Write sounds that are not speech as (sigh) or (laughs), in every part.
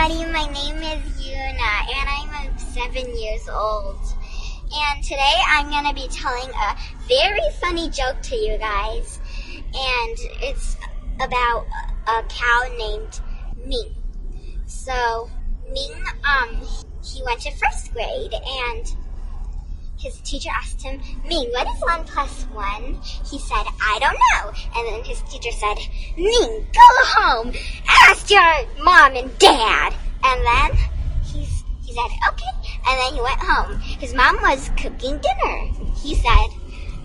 everybody. My name is Yuna, and I'm seven years old. And today I'm going to be telling a very funny joke to you guys. And it's about a cow named Ming. So, Ming, um, he went to first grade, and his teacher asked him, Ming, what is one plus one? He said, I don't know. And then his teacher said, Ming, go home. Ask your mom and dad. And then he, he said, okay. And then he went home. His mom was cooking dinner. He said,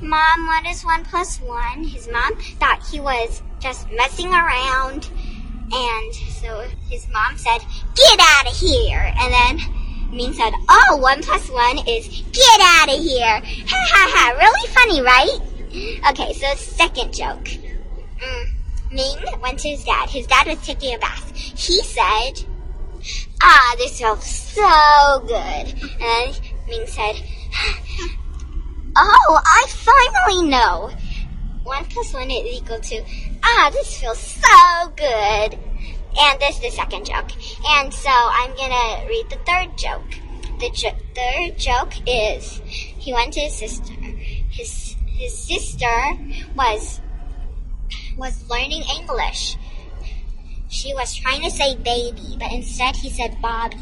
Mom, what is one plus one? His mom thought he was just messing around. And so his mom said, get out of here. And then Ming said, Oh, one plus one is get out of here. (laughs) Ha ha ha. Really funny, right? Okay, so second joke. Mm. Ming went to his dad. His dad was taking a bath. He said, Ah, this feels so good. And Ming said, Oh, I finally know. One plus one is equal to, ah, this feels so good. And this is the second joke. And so I'm gonna read the third joke. The jo- third joke is he went to his sister. His his sister was was learning English. She was trying to say baby, but instead he said Bobby.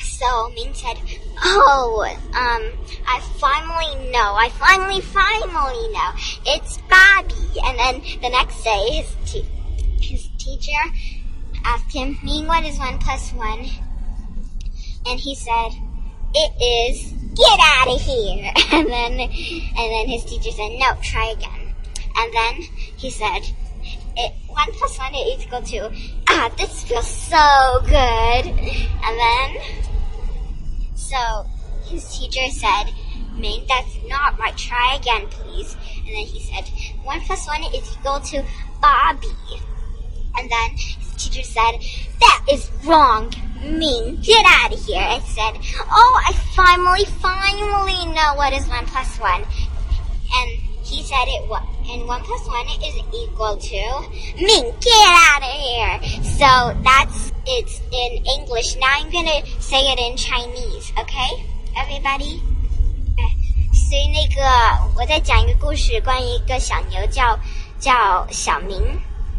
So Ming said, "Oh, um, I finally know. I finally, finally know. It's Bobby." And then the next day, his t- his teacher asked him, Ming, what is one plus one? And he said, it is get out of here. (laughs) And then, and then his teacher said, no, try again. And then he said, it, one plus one is equal to, ah, this feels so good. And then, so his teacher said, Ming, that's not right. Try again, please. And then he said, one plus one is equal to Bobby. And then his teacher said, That is wrong. Ming, get out of here. I said, Oh, I finally, finally know what is 1 plus 1. And he said it was, and 1 plus 1 is equal to, Ming, get out of here. So that's, it's in English. Now I'm gonna say it in Chinese, okay? Everybody? 所以那个，我在讲一个故事，关于一个小牛叫叫小明。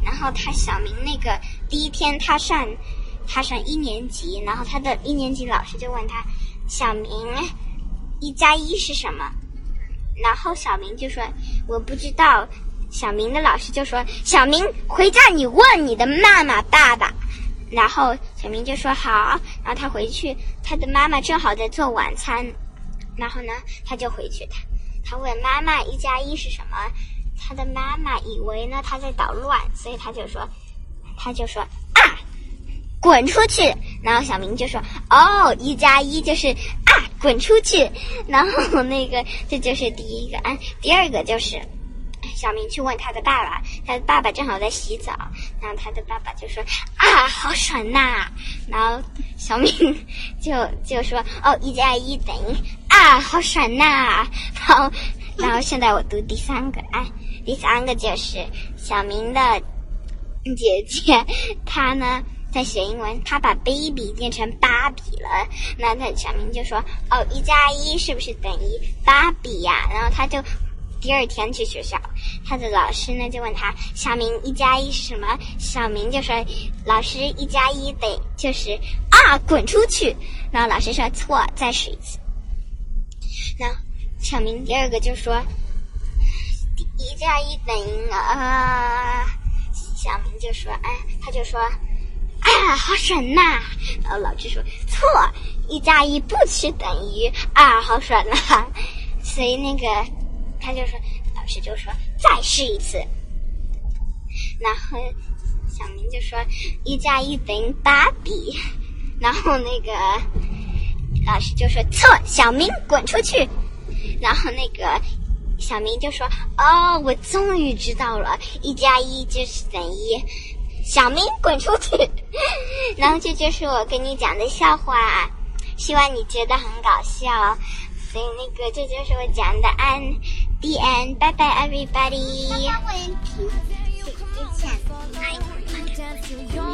然后他小明那个第一天他上他上一年级，然后他的一年级老师就问他小明一加一是什么？ 然后小明就说我不知道。小明的老师就说小明回家你问你的妈妈爸爸。然后小明就说好。然后他回去，他的妈妈正好在做晚餐。然后呢，他就回去他他问妈妈一加一是什么？他的妈妈以为呢他在捣乱，所以他就说，他就说啊，滚出去！然后小明就说哦，一加一就是滚出去！然后那个这就是第一个啊，第二个就是小明去问他的爸爸，他的爸爸正好在洗澡，然后他的爸爸就说啊，好爽呐！(laughs) 然后小明就就说哦，一加一等于啊，好爽呐！(laughs) 然后然后现在我读第三个啊。第三个就是小明的姐姐，她呢在学英文，他把 baby 变成芭比了。那他小明就说：“哦，一加一是不是等于芭比呀？”然后他就第二天去学校，他的老师呢就问他：“小明一加一是什么？”小明就说：“老师一加一等就是啊，滚出去。”然后老师说：“错，再试一次。”然后小明第二个就说。一加一等于啊，小明就说：“哎，他就说，啊，好爽呐！”然后老师说：“错，一加一不是等于二，好爽呐！” (laughs) 所以那个他就说，老师就说：“再试一次。”然后小明就说：“一加一等于芭比。”然后那个老师就说：“错，小明滚出去。”然后那个。小明就说：“哦，我终于知道了，一加一就是等于小明滚出去。(laughs) ”然后这就是我跟你讲的笑话，希望你觉得很搞笑。所以那个这就是我讲的安，the end，拜拜，everybody。妈妈，我听，再见，爱你。dance to your